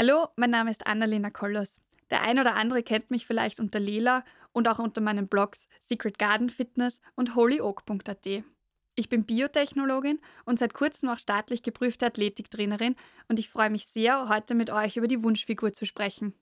Hallo, mein Name ist Annalena Kollos. Der ein oder andere kennt mich vielleicht unter Lela und auch unter meinen Blogs Secret Garden Fitness und holyoak.at. Ich bin Biotechnologin und seit kurzem auch staatlich geprüfte Athletiktrainerin und ich freue mich sehr, heute mit euch über die Wunschfigur zu sprechen.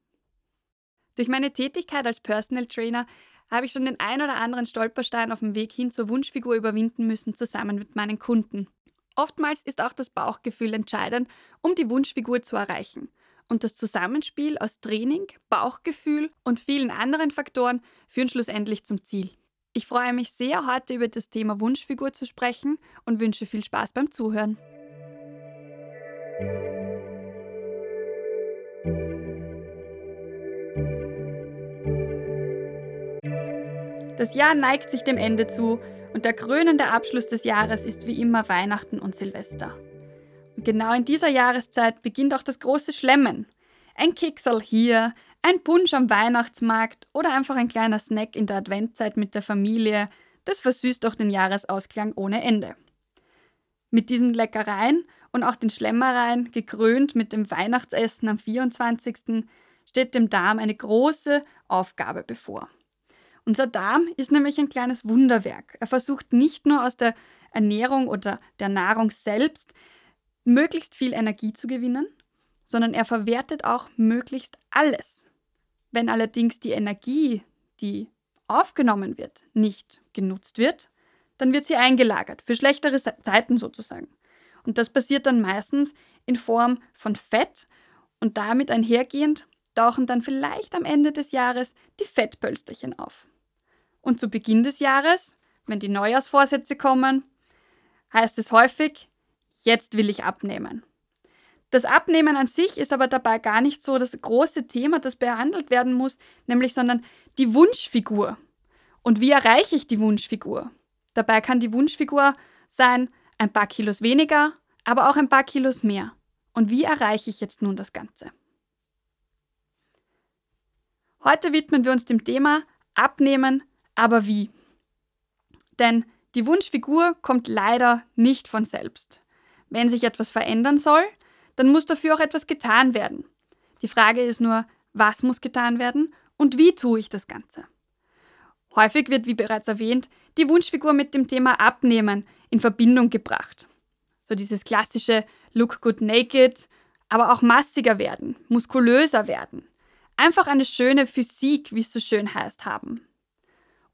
Durch meine Tätigkeit als Personal Trainer habe ich schon den ein oder anderen Stolperstein auf dem Weg hin zur Wunschfigur überwinden müssen, zusammen mit meinen Kunden. Oftmals ist auch das Bauchgefühl entscheidend, um die Wunschfigur zu erreichen. Und das Zusammenspiel aus Training, Bauchgefühl und vielen anderen Faktoren führen schlussendlich zum Ziel. Ich freue mich sehr, heute über das Thema Wunschfigur zu sprechen und wünsche viel Spaß beim Zuhören. Das Jahr neigt sich dem Ende zu und der krönende Abschluss des Jahres ist wie immer Weihnachten und Silvester. Genau in dieser Jahreszeit beginnt auch das große Schlemmen. Ein Keksel hier, ein Punsch am Weihnachtsmarkt oder einfach ein kleiner Snack in der Adventzeit mit der Familie, das versüßt doch den Jahresausklang ohne Ende. Mit diesen Leckereien und auch den Schlemmereien, gekrönt mit dem Weihnachtsessen am 24., steht dem Darm eine große Aufgabe bevor. Unser Darm ist nämlich ein kleines Wunderwerk. Er versucht nicht nur aus der Ernährung oder der Nahrung selbst möglichst viel Energie zu gewinnen, sondern er verwertet auch möglichst alles. Wenn allerdings die Energie, die aufgenommen wird, nicht genutzt wird, dann wird sie eingelagert, für schlechtere Zeiten sozusagen. Und das passiert dann meistens in Form von Fett und damit einhergehend tauchen dann vielleicht am Ende des Jahres die Fettpölsterchen auf. Und zu Beginn des Jahres, wenn die Neujahrsvorsätze kommen, heißt es häufig, jetzt will ich abnehmen. Das Abnehmen an sich ist aber dabei gar nicht so das große Thema, das behandelt werden muss, nämlich sondern die Wunschfigur. Und wie erreiche ich die Wunschfigur? Dabei kann die Wunschfigur sein ein paar Kilos weniger, aber auch ein paar Kilos mehr. Und wie erreiche ich jetzt nun das Ganze? Heute widmen wir uns dem Thema Abnehmen, aber wie? Denn die Wunschfigur kommt leider nicht von selbst. Wenn sich etwas verändern soll, dann muss dafür auch etwas getan werden. Die Frage ist nur, was muss getan werden und wie tue ich das Ganze? Häufig wird, wie bereits erwähnt, die Wunschfigur mit dem Thema Abnehmen in Verbindung gebracht. So dieses klassische Look good naked, aber auch massiger werden, muskulöser werden. Einfach eine schöne Physik, wie es so schön heißt, haben.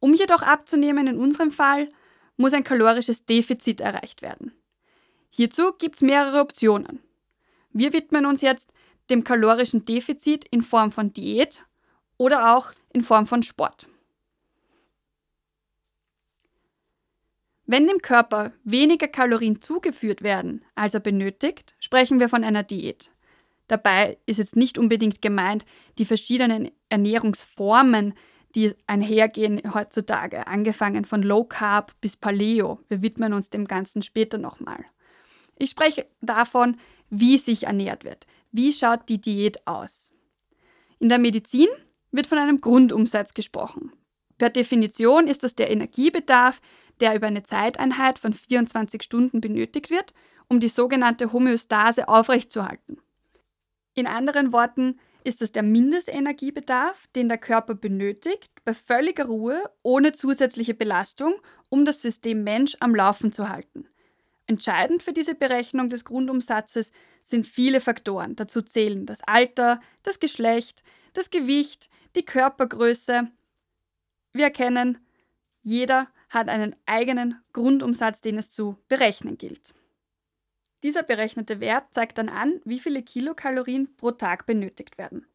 Um jedoch abzunehmen in unserem Fall, muss ein kalorisches Defizit erreicht werden. Hierzu gibt es mehrere Optionen. Wir widmen uns jetzt dem kalorischen Defizit in Form von Diät oder auch in Form von Sport. Wenn dem Körper weniger Kalorien zugeführt werden, als er benötigt, sprechen wir von einer Diät. Dabei ist jetzt nicht unbedingt gemeint, die verschiedenen Ernährungsformen, die einhergehen heutzutage, angefangen von Low Carb bis Paleo. Wir widmen uns dem Ganzen später nochmal. Ich spreche davon, wie sich ernährt wird. Wie schaut die Diät aus? In der Medizin wird von einem Grundumsatz gesprochen. Per Definition ist das der Energiebedarf, der über eine Zeiteinheit von 24 Stunden benötigt wird, um die sogenannte Homöostase aufrechtzuerhalten. In anderen Worten ist es der Mindestenergiebedarf, den der Körper benötigt, bei völliger Ruhe, ohne zusätzliche Belastung, um das System Mensch am Laufen zu halten. Entscheidend für diese Berechnung des Grundumsatzes sind viele Faktoren. Dazu zählen das Alter, das Geschlecht, das Gewicht, die Körpergröße. Wir erkennen, jeder hat einen eigenen Grundumsatz, den es zu berechnen gilt. Dieser berechnete Wert zeigt dann an, wie viele Kilokalorien pro Tag benötigt werden.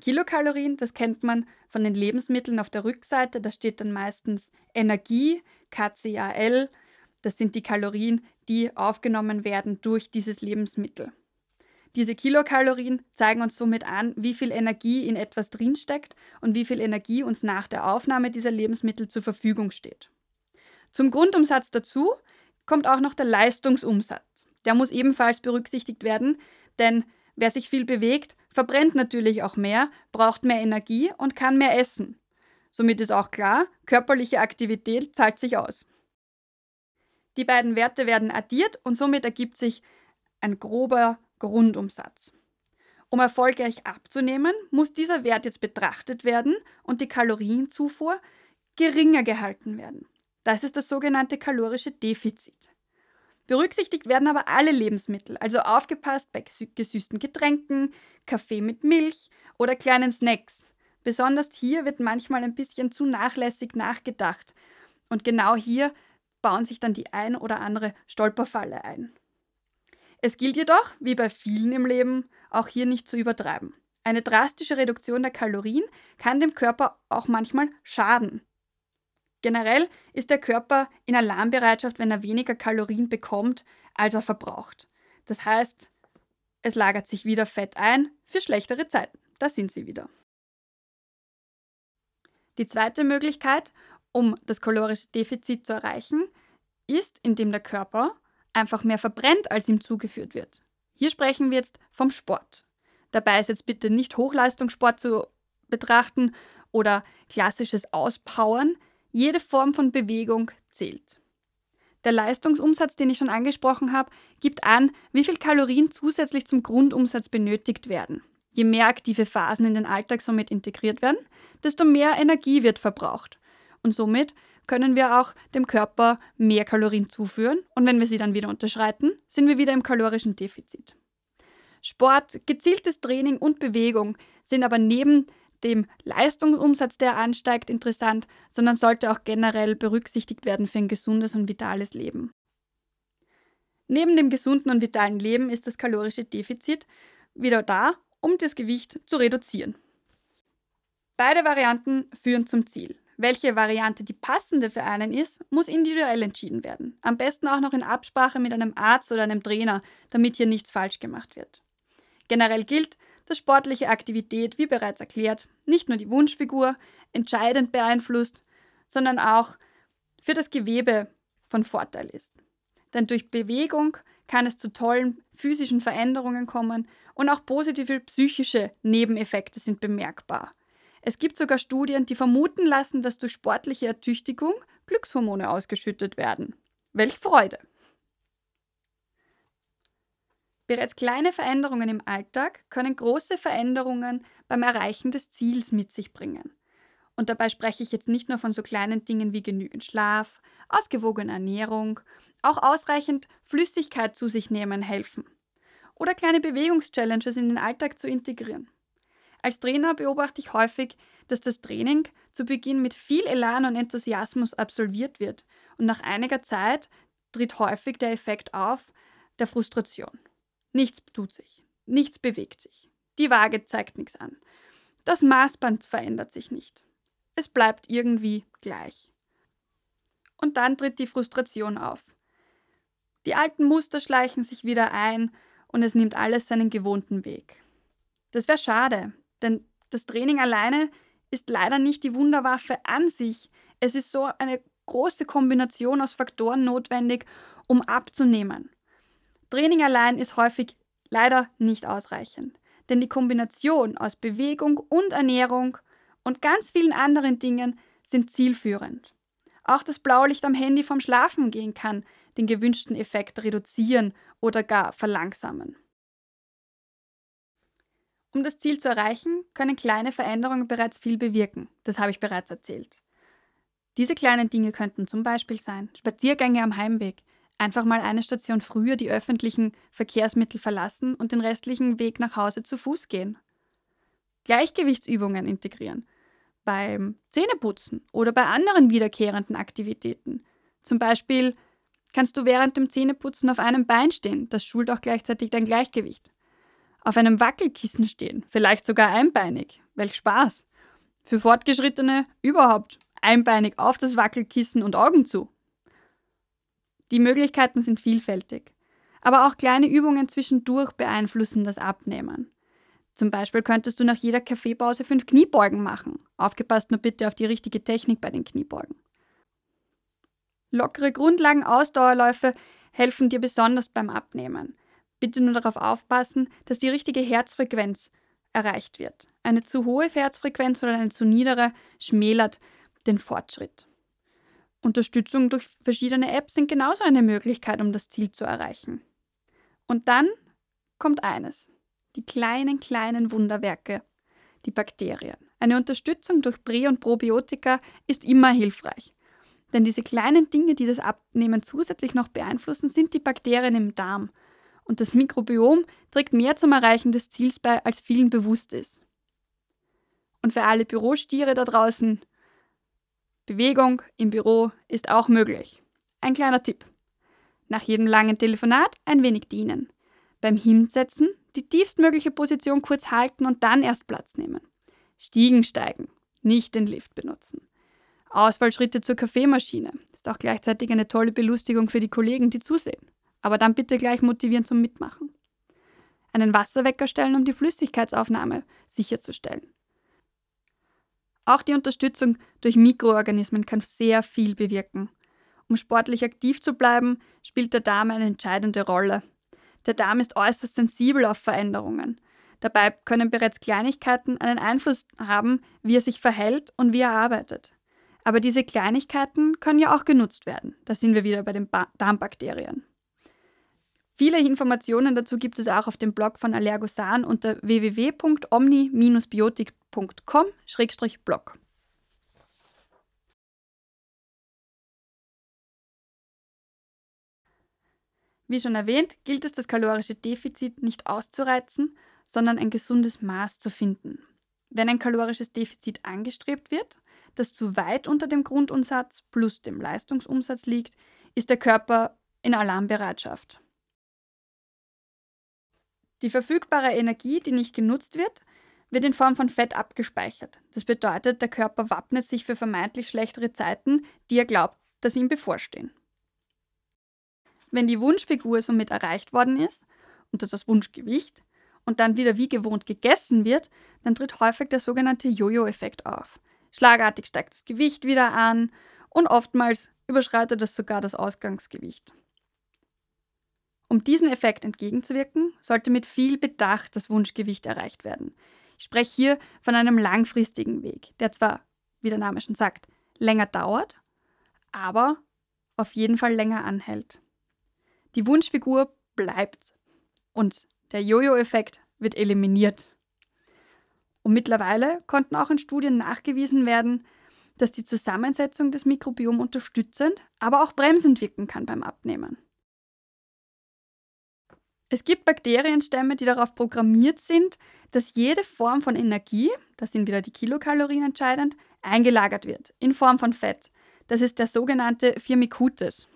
Kilokalorien, das kennt man von den Lebensmitteln auf der Rückseite, da steht dann meistens Energie, KCAL, das sind die Kalorien, die aufgenommen werden durch dieses Lebensmittel. Diese Kilokalorien zeigen uns somit an, wie viel Energie in etwas drinsteckt und wie viel Energie uns nach der Aufnahme dieser Lebensmittel zur Verfügung steht. Zum Grundumsatz dazu kommt auch noch der Leistungsumsatz. Der muss ebenfalls berücksichtigt werden, denn wer sich viel bewegt, verbrennt natürlich auch mehr, braucht mehr Energie und kann mehr essen. Somit ist auch klar, körperliche Aktivität zahlt sich aus. Die beiden Werte werden addiert und somit ergibt sich ein grober Grundumsatz. Um erfolgreich abzunehmen, muss dieser Wert jetzt betrachtet werden und die Kalorienzufuhr geringer gehalten werden. Das ist das sogenannte kalorische Defizit. Berücksichtigt werden aber alle Lebensmittel, also aufgepasst bei gesüßten Getränken, Kaffee mit Milch oder kleinen Snacks. Besonders hier wird manchmal ein bisschen zu nachlässig nachgedacht. Und genau hier bauen sich dann die ein oder andere Stolperfalle ein. Es gilt jedoch, wie bei vielen im Leben, auch hier nicht zu übertreiben. Eine drastische Reduktion der Kalorien kann dem Körper auch manchmal schaden. Generell ist der Körper in Alarmbereitschaft, wenn er weniger Kalorien bekommt, als er verbraucht. Das heißt, es lagert sich wieder Fett ein für schlechtere Zeiten. Da sind sie wieder. Die zweite Möglichkeit, um das kalorische Defizit zu erreichen, ist, indem der Körper einfach mehr verbrennt, als ihm zugeführt wird. Hier sprechen wir jetzt vom Sport. Dabei ist jetzt bitte nicht Hochleistungssport zu betrachten oder klassisches Auspowern, jede Form von Bewegung zählt. Der Leistungsumsatz, den ich schon angesprochen habe, gibt an, wie viel Kalorien zusätzlich zum Grundumsatz benötigt werden. Je mehr aktive Phasen in den Alltag somit integriert werden, desto mehr Energie wird verbraucht. Und somit können wir auch dem Körper mehr Kalorien zuführen. Und wenn wir sie dann wieder unterschreiten, sind wir wieder im kalorischen Defizit. Sport, gezieltes Training und Bewegung sind aber neben dem Leistungsumsatz, der ansteigt, interessant, sondern sollte auch generell berücksichtigt werden für ein gesundes und vitales Leben. Neben dem gesunden und vitalen Leben ist das kalorische Defizit wieder da, um das Gewicht zu reduzieren. Beide Varianten führen zum Ziel. Welche Variante die passende für einen ist, muss individuell entschieden werden. Am besten auch noch in Absprache mit einem Arzt oder einem Trainer, damit hier nichts falsch gemacht wird. Generell gilt, dass sportliche Aktivität, wie bereits erklärt, nicht nur die Wunschfigur entscheidend beeinflusst, sondern auch für das Gewebe von Vorteil ist. Denn durch Bewegung kann es zu tollen physischen Veränderungen kommen und auch positive psychische Nebeneffekte sind bemerkbar. Es gibt sogar Studien, die vermuten lassen, dass durch sportliche Ertüchtigung Glückshormone ausgeschüttet werden. Welch Freude! Bereits kleine Veränderungen im Alltag können große Veränderungen beim Erreichen des Ziels mit sich bringen. Und dabei spreche ich jetzt nicht nur von so kleinen Dingen wie genügend Schlaf, ausgewogene Ernährung, auch ausreichend Flüssigkeit zu sich nehmen helfen. Oder kleine Bewegungschallenges in den Alltag zu integrieren. Als Trainer beobachte ich häufig, dass das Training zu Beginn mit viel Elan und Enthusiasmus absolviert wird und nach einiger Zeit tritt häufig der Effekt auf der Frustration. Nichts tut sich. Nichts bewegt sich. Die Waage zeigt nichts an. Das Maßband verändert sich nicht. Es bleibt irgendwie gleich. Und dann tritt die Frustration auf. Die alten Muster schleichen sich wieder ein und es nimmt alles seinen gewohnten Weg. Das wäre schade, denn das Training alleine ist leider nicht die Wunderwaffe an sich. Es ist so eine große Kombination aus Faktoren notwendig, um abzunehmen. Training allein ist häufig leider nicht ausreichend, denn die Kombination aus Bewegung und Ernährung und ganz vielen anderen Dingen sind zielführend. Auch das Blaulicht am Handy vom Schlafengehen kann den gewünschten Effekt reduzieren oder gar verlangsamen. Um das Ziel zu erreichen, können kleine Veränderungen bereits viel bewirken. Das habe ich bereits erzählt. Diese kleinen Dinge könnten zum Beispiel sein Spaziergänge am Heimweg, einfach mal eine Station früher die öffentlichen Verkehrsmittel verlassen und den restlichen Weg nach Hause zu Fuß gehen. Gleichgewichtsübungen integrieren. Beim Zähneputzen oder bei anderen wiederkehrenden Aktivitäten. Zum Beispiel kannst du während dem Zähneputzen auf einem Bein stehen, das schult auch gleichzeitig dein Gleichgewicht. Auf einem Wackelkissen stehen, vielleicht sogar einbeinig. Welch Spaß! Für Fortgeschrittene überhaupt einbeinig auf das Wackelkissen und Augen zu. Die Möglichkeiten sind vielfältig. Aber auch kleine Übungen zwischendurch beeinflussen das Abnehmen. Zum Beispiel könntest du nach jeder Kaffeepause fünf Kniebeugen machen. Aufgepasst nur bitte auf die richtige Technik bei den Kniebeugen. Lockere Grundlagen-Ausdauerläufe helfen dir besonders beim Abnehmen. Bitte nur darauf aufpassen, dass die richtige Herzfrequenz erreicht wird. Eine zu hohe Herzfrequenz oder eine zu niedere schmälert den Fortschritt. Unterstützung durch verschiedene Apps sind genauso eine Möglichkeit, um das Ziel zu erreichen. Und dann kommt eines, die kleinen, kleinen Wunderwerke, die Bakterien. Eine Unterstützung durch Prä- und Probiotika ist immer hilfreich. Denn diese kleinen Dinge, die das Abnehmen zusätzlich noch beeinflussen, sind die Bakterien im Darm. Und das Mikrobiom trägt mehr zum Erreichen des Ziels bei, als vielen bewusst ist. Und für alle Bürostiere da draußen, Bewegung im Büro ist auch möglich. Ein kleiner Tipp. Nach jedem langen Telefonat ein wenig dienen. Beim Hinsetzen die tiefstmögliche Position kurz halten und dann erst Platz nehmen. Stiegen steigen, nicht den Lift benutzen. Ausfallschritte zur Kaffeemaschine. Ist auch gleichzeitig eine tolle Belustigung für die Kollegen, die zusehen. Aber dann bitte gleich motivieren zum Mitmachen. Einen Wasserwecker stellen, um die Flüssigkeitsaufnahme sicherzustellen. Auch die Unterstützung durch Mikroorganismen kann sehr viel bewirken. Um sportlich aktiv zu bleiben, spielt der Darm eine entscheidende Rolle. Der Darm ist äußerst sensibel auf Veränderungen. Dabei können bereits Kleinigkeiten einen Einfluss haben, wie er sich verhält und wie er arbeitet. Aber diese Kleinigkeiten können ja auch genutzt werden. Da sind wir wieder bei den ba Darmbakterien. Viele Informationen dazu gibt es auch auf dem Blog von Allergosan unter www.omni-biotik.com-blog. Wie schon erwähnt, gilt es, das kalorische Defizit nicht auszureizen, sondern ein gesundes Maß zu finden. Wenn ein kalorisches Defizit angestrebt wird, das zu weit unter dem Grundumsatz plus dem Leistungsumsatz liegt, ist der Körper in Alarmbereitschaft. Die verfügbare Energie, die nicht genutzt wird, wird in Form von Fett abgespeichert. Das bedeutet, der Körper wappnet sich für vermeintlich schlechtere Zeiten, die er glaubt, dass ihm bevorstehen. Wenn die Wunschfigur somit erreicht worden ist und das das Wunschgewicht und dann wieder wie gewohnt gegessen wird, dann tritt häufig der sogenannte Jojo-Effekt auf. Schlagartig steigt das Gewicht wieder an und oftmals überschreitet es sogar das Ausgangsgewicht. Um diesem Effekt entgegenzuwirken, sollte mit viel Bedacht das Wunschgewicht erreicht werden. Ich spreche hier von einem langfristigen Weg, der zwar, wie der Name schon sagt, länger dauert, aber auf jeden Fall länger anhält. Die Wunschfigur bleibt und der Jojo-Effekt wird eliminiert. Und mittlerweile konnten auch in Studien nachgewiesen werden, dass die Zusammensetzung des Mikrobioms unterstützend, aber auch bremsend wirken kann beim Abnehmen. Es gibt Bakterienstämme, die darauf programmiert sind, dass jede Form von Energie, das sind wieder die Kilokalorien entscheidend, eingelagert wird in Form von Fett. Das ist der sogenannte Firmicutes.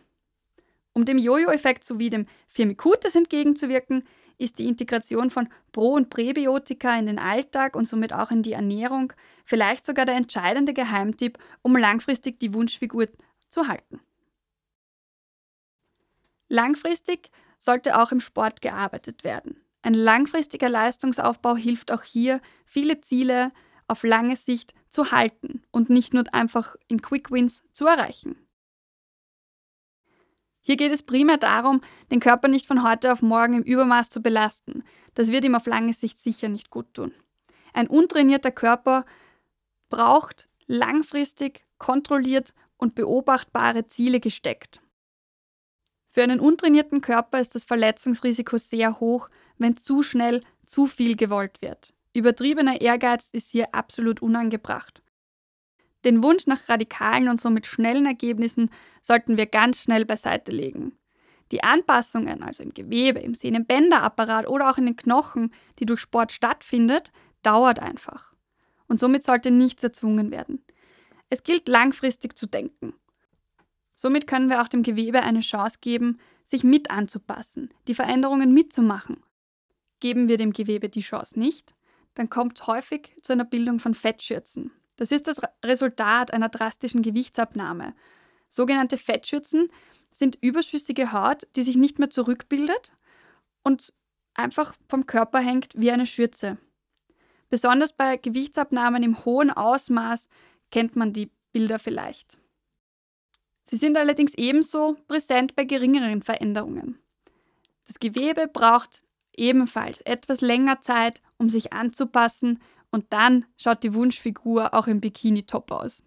Um dem Jojo-Effekt sowie dem Firmicutes entgegenzuwirken, ist die Integration von Pro- und Präbiotika in den Alltag und somit auch in die Ernährung vielleicht sogar der entscheidende Geheimtipp, um langfristig die Wunschfigur zu halten. Langfristig sollte auch im Sport gearbeitet werden. Ein langfristiger Leistungsaufbau hilft auch hier, viele Ziele auf lange Sicht zu halten und nicht nur einfach in Quick Wins zu erreichen. Hier geht es primär darum, den Körper nicht von heute auf morgen im Übermaß zu belasten. Das wird ihm auf lange Sicht sicher nicht gut tun. Ein untrainierter Körper braucht langfristig kontrolliert und beobachtbare Ziele gesteckt. Für einen untrainierten Körper ist das Verletzungsrisiko sehr hoch, wenn zu schnell zu viel gewollt wird. Übertriebener Ehrgeiz ist hier absolut unangebracht. Den Wunsch nach radikalen und somit schnellen Ergebnissen sollten wir ganz schnell beiseite legen. Die Anpassungen, also im Gewebe, im Sehnenbänderapparat oder auch in den Knochen, die durch Sport stattfindet, dauert einfach. Und somit sollte nichts erzwungen werden. Es gilt langfristig zu denken Somit können wir auch dem Gewebe eine Chance geben, sich mit anzupassen, die Veränderungen mitzumachen. Geben wir dem Gewebe die Chance nicht, dann kommt häufig zu einer Bildung von Fettschürzen. Das ist das Resultat einer drastischen Gewichtsabnahme. Sogenannte Fettschürzen sind überschüssige Haut, die sich nicht mehr zurückbildet und einfach vom Körper hängt wie eine Schürze. Besonders bei Gewichtsabnahmen im hohen Ausmaß kennt man die Bilder vielleicht. Sie sind allerdings ebenso präsent bei geringeren Veränderungen. Das Gewebe braucht ebenfalls etwas länger Zeit, um sich anzupassen und dann schaut die Wunschfigur auch im Bikini top aus.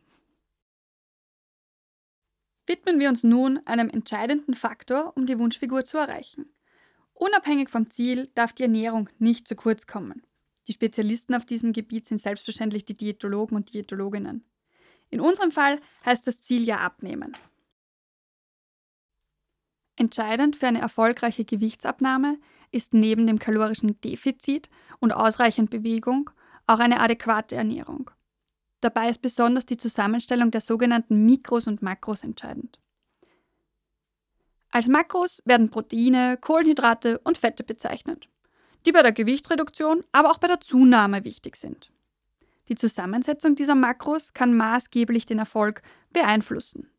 Widmen wir uns nun einem entscheidenden Faktor, um die Wunschfigur zu erreichen. Unabhängig vom Ziel darf die Ernährung nicht zu kurz kommen. Die Spezialisten auf diesem Gebiet sind selbstverständlich die Diätologen und Diätologinnen. In unserem Fall heißt das Ziel ja abnehmen. Entscheidend für eine erfolgreiche Gewichtsabnahme ist neben dem kalorischen Defizit und ausreichend Bewegung auch eine adäquate Ernährung. Dabei ist besonders die Zusammenstellung der sogenannten Mikros und Makros entscheidend. Als Makros werden Proteine, Kohlenhydrate und Fette bezeichnet, die bei der Gewichtsreduktion, aber auch bei der Zunahme wichtig sind. Die Zusammensetzung dieser Makros kann maßgeblich den Erfolg beeinflussen.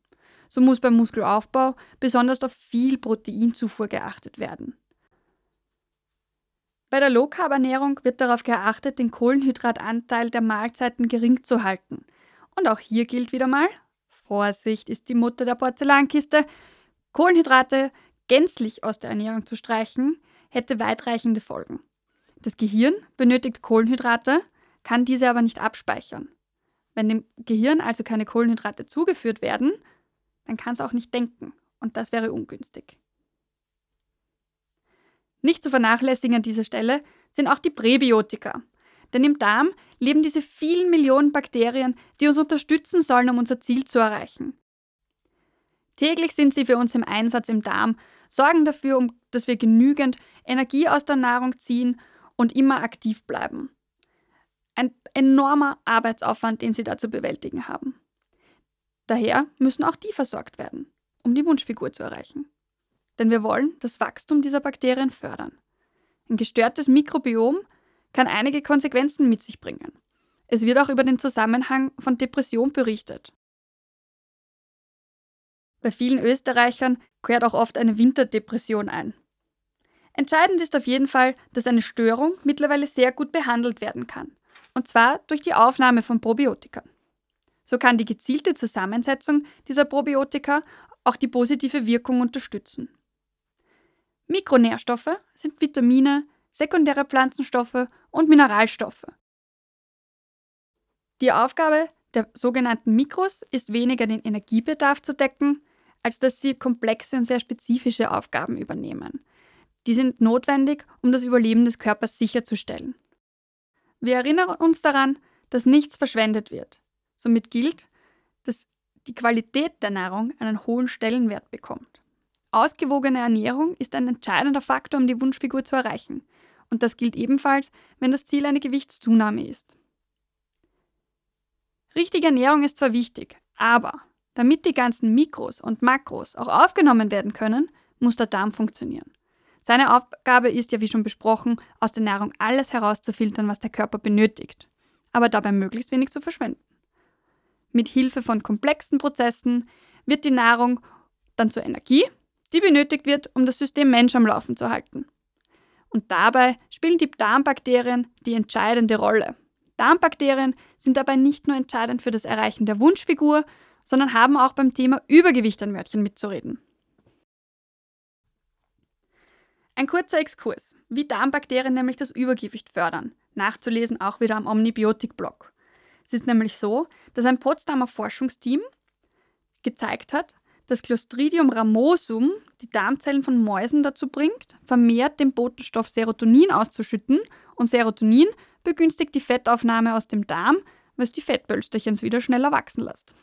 So muss beim Muskelaufbau besonders auf viel Proteinzufuhr geachtet werden. Bei der Low-Carb-Ernährung wird darauf geachtet, den Kohlenhydratanteil der Mahlzeiten gering zu halten. Und auch hier gilt wieder mal, Vorsicht ist die Mutter der Porzellankiste, Kohlenhydrate gänzlich aus der Ernährung zu streichen, hätte weitreichende Folgen. Das Gehirn benötigt Kohlenhydrate, kann diese aber nicht abspeichern. Wenn dem Gehirn also keine Kohlenhydrate zugeführt werden, dann kann es auch nicht denken und das wäre ungünstig. Nicht zu vernachlässigen an dieser Stelle sind auch die Präbiotika. Denn im Darm leben diese vielen Millionen Bakterien, die uns unterstützen sollen, um unser Ziel zu erreichen. Täglich sind sie für uns im Einsatz im Darm, sorgen dafür, dass wir genügend Energie aus der Nahrung ziehen und immer aktiv bleiben. Ein enormer Arbeitsaufwand, den sie da zu bewältigen haben. Daher müssen auch die versorgt werden, um die Wunschfigur zu erreichen. Denn wir wollen das Wachstum dieser Bakterien fördern. Ein gestörtes Mikrobiom kann einige Konsequenzen mit sich bringen. Es wird auch über den Zusammenhang von Depression berichtet. Bei vielen Österreichern kehrt auch oft eine Winterdepression ein. Entscheidend ist auf jeden Fall, dass eine Störung mittlerweile sehr gut behandelt werden kann. Und zwar durch die Aufnahme von Probiotika. So kann die gezielte Zusammensetzung dieser Probiotika auch die positive Wirkung unterstützen. Mikronährstoffe sind Vitamine, sekundäre Pflanzenstoffe und Mineralstoffe. Die Aufgabe der sogenannten Mikros ist weniger den Energiebedarf zu decken, als dass sie komplexe und sehr spezifische Aufgaben übernehmen. Die sind notwendig, um das Überleben des Körpers sicherzustellen. Wir erinnern uns daran, dass nichts verschwendet wird. Somit gilt, dass die Qualität der Nahrung einen hohen Stellenwert bekommt. Ausgewogene Ernährung ist ein entscheidender Faktor, um die Wunschfigur zu erreichen. Und das gilt ebenfalls, wenn das Ziel eine Gewichtszunahme ist. Richtige Ernährung ist zwar wichtig, aber damit die ganzen Mikros und Makros auch aufgenommen werden können, muss der Darm funktionieren. Seine Aufgabe ist ja, wie schon besprochen, aus der Nahrung alles herauszufiltern, was der Körper benötigt, aber dabei möglichst wenig zu verschwenden. Mit Hilfe von komplexen Prozessen wird die Nahrung dann zur Energie, die benötigt wird, um das System Mensch am Laufen zu halten. Und dabei spielen die Darmbakterien die entscheidende Rolle. Darmbakterien sind dabei nicht nur entscheidend für das Erreichen der Wunschfigur, sondern haben auch beim Thema Übergewicht ein Wörtchen mitzureden. Ein kurzer Exkurs, wie Darmbakterien nämlich das Übergewicht fördern. Nachzulesen auch wieder am Omnibiotik-Blog. Es ist nämlich so, dass ein Potsdamer Forschungsteam gezeigt hat, dass Clostridium ramosum die Darmzellen von Mäusen dazu bringt, vermehrt den Botenstoff Serotonin auszuschütten und Serotonin begünstigt die Fettaufnahme aus dem Darm, was die Fettpölsterchen wieder schneller wachsen lässt.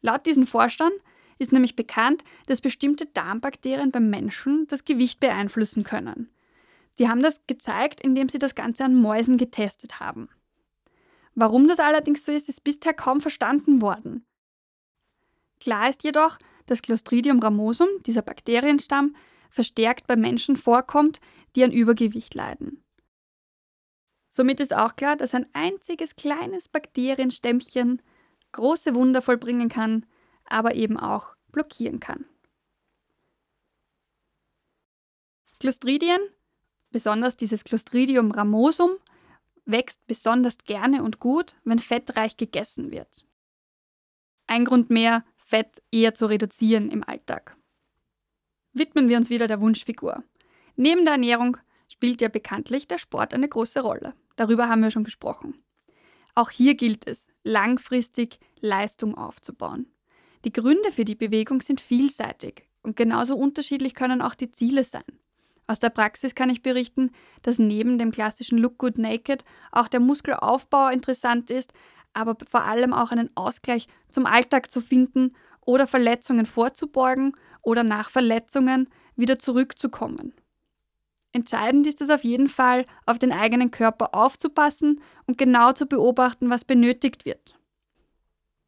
Laut diesen Forschern ist nämlich bekannt, dass bestimmte Darmbakterien beim Menschen das Gewicht beeinflussen können. Die haben das gezeigt, indem sie das Ganze an Mäusen getestet haben. Warum das allerdings so ist, ist bisher kaum verstanden worden. Klar ist jedoch, dass Clostridium ramosum, dieser Bakterienstamm, verstärkt bei Menschen vorkommt, die an Übergewicht leiden. Somit ist auch klar, dass ein einziges kleines Bakterienstämmchen große Wunder vollbringen kann, aber eben auch blockieren kann. Clostridien, besonders dieses Clostridium ramosum, wächst besonders gerne und gut, wenn fettreich gegessen wird. Ein Grund mehr, Fett eher zu reduzieren im Alltag. Widmen wir uns wieder der Wunschfigur. Neben der Ernährung spielt ja bekanntlich der Sport eine große Rolle. Darüber haben wir schon gesprochen. Auch hier gilt es, langfristig Leistung aufzubauen. Die Gründe für die Bewegung sind vielseitig Und genauso unterschiedlich können auch die Ziele sein. Aus der Praxis kann ich berichten, dass neben dem klassischen Look Good Naked auch der Muskelaufbau interessant ist, aber vor allem auch einen Ausgleich zum Alltag zu finden oder Verletzungen vorzubeugen oder nach Verletzungen wieder zurückzukommen. Entscheidend ist es auf jeden Fall, auf den eigenen Körper aufzupassen und genau zu beobachten, was benötigt wird.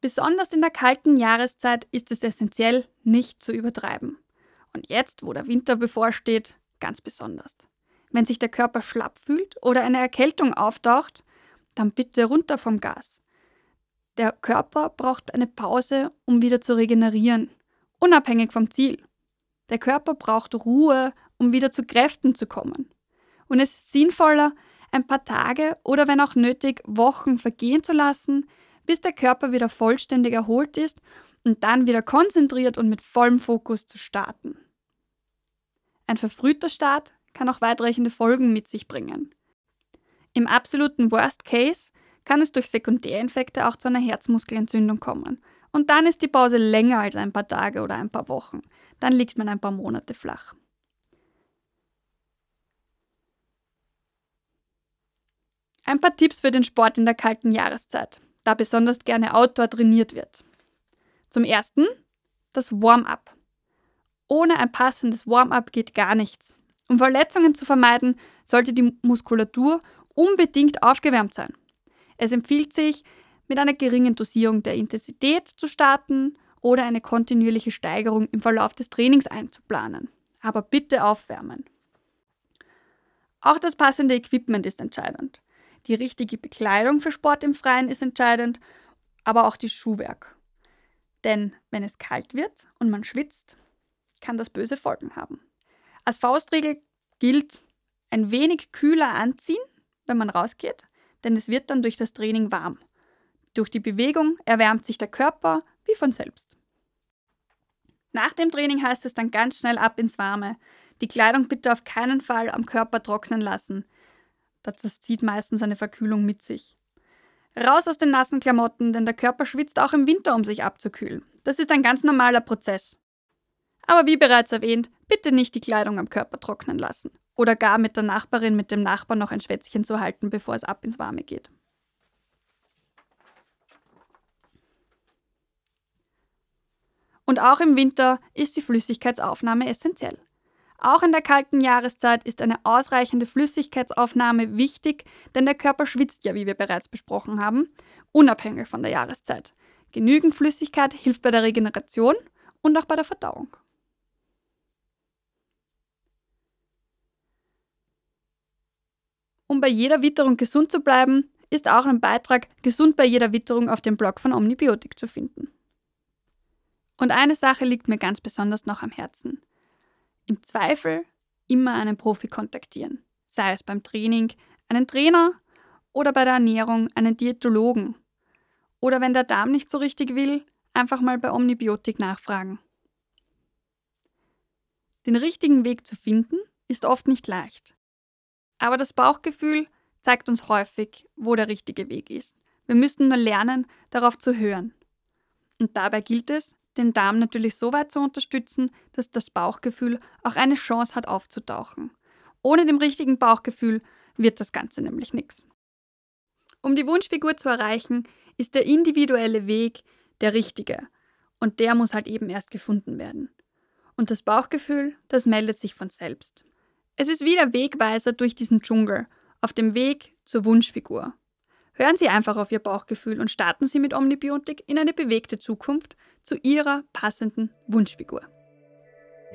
Besonders in der kalten Jahreszeit ist es essentiell, nicht zu übertreiben. Und jetzt, wo der Winter bevorsteht, ganz besonders. Wenn sich der Körper schlapp fühlt oder eine Erkältung auftaucht, dann bitte runter vom Gas. Der Körper braucht eine Pause, um wieder zu regenerieren, unabhängig vom Ziel. Der Körper braucht Ruhe, um wieder zu Kräften zu kommen. Und es ist sinnvoller, ein paar Tage oder wenn auch nötig Wochen vergehen zu lassen, bis der Körper wieder vollständig erholt ist und dann wieder konzentriert und mit vollem Fokus zu starten. Ein verfrühter Start kann auch weitreichende Folgen mit sich bringen. Im absoluten Worst Case kann es durch Sekundärinfekte auch zu einer Herzmuskelentzündung kommen. Und dann ist die Pause länger als ein paar Tage oder ein paar Wochen. Dann liegt man ein paar Monate flach. Ein paar Tipps für den Sport in der kalten Jahreszeit, da besonders gerne Outdoor trainiert wird. Zum ersten das Warm-up. Ohne ein passendes Warm-up geht gar nichts. Um Verletzungen zu vermeiden, sollte die Muskulatur unbedingt aufgewärmt sein. Es empfiehlt sich, mit einer geringen Dosierung der Intensität zu starten oder eine kontinuierliche Steigerung im Verlauf des Trainings einzuplanen. Aber bitte aufwärmen. Auch das passende Equipment ist entscheidend. Die richtige Bekleidung für Sport im Freien ist entscheidend, aber auch die Schuhwerk. Denn wenn es kalt wird und man schwitzt, kann das böse Folgen haben. Als Faustregel gilt ein wenig kühler anziehen, wenn man rausgeht, denn es wird dann durch das Training warm. Durch die Bewegung erwärmt sich der Körper wie von selbst. Nach dem Training heißt es dann ganz schnell ab ins Warme. Die Kleidung bitte auf keinen Fall am Körper trocknen lassen. Das zieht meistens eine Verkühlung mit sich. Raus aus den nassen Klamotten, denn der Körper schwitzt auch im Winter, um sich abzukühlen. Das ist ein ganz normaler Prozess. Aber wie bereits erwähnt, bitte nicht die Kleidung am Körper trocknen lassen oder gar mit der Nachbarin, mit dem Nachbarn noch ein Schwätzchen zu halten, bevor es ab ins Warme geht. Und auch im Winter ist die Flüssigkeitsaufnahme essentiell. Auch in der kalten Jahreszeit ist eine ausreichende Flüssigkeitsaufnahme wichtig, denn der Körper schwitzt ja, wie wir bereits besprochen haben, unabhängig von der Jahreszeit. Genügend Flüssigkeit hilft bei der Regeneration und auch bei der Verdauung. Um bei jeder Witterung gesund zu bleiben, ist auch ein Beitrag Gesund bei jeder Witterung auf dem Blog von Omnibiotik zu finden. Und eine Sache liegt mir ganz besonders noch am Herzen. Im Zweifel immer einen Profi kontaktieren, sei es beim Training einen Trainer oder bei der Ernährung einen Diätologen. Oder wenn der Darm nicht so richtig will, einfach mal bei Omnibiotik nachfragen. Den richtigen Weg zu finden ist oft nicht leicht. Aber das Bauchgefühl zeigt uns häufig, wo der richtige Weg ist. Wir müssen nur lernen, darauf zu hören. Und dabei gilt es, den Darm natürlich so weit zu unterstützen, dass das Bauchgefühl auch eine Chance hat aufzutauchen. Ohne dem richtigen Bauchgefühl wird das Ganze nämlich nichts. Um die Wunschfigur zu erreichen, ist der individuelle Weg der richtige. Und der muss halt eben erst gefunden werden. Und das Bauchgefühl, das meldet sich von selbst. Es ist wie der Wegweiser durch diesen Dschungel, auf dem Weg zur Wunschfigur. Hören Sie einfach auf Ihr Bauchgefühl und starten Sie mit Omnibiotik in eine bewegte Zukunft zu Ihrer passenden Wunschfigur.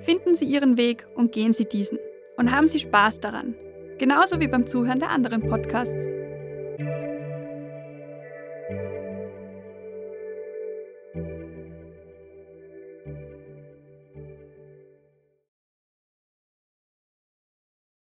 Finden Sie Ihren Weg und gehen Sie diesen. Und haben Sie Spaß daran. Genauso wie beim Zuhören der anderen Podcasts.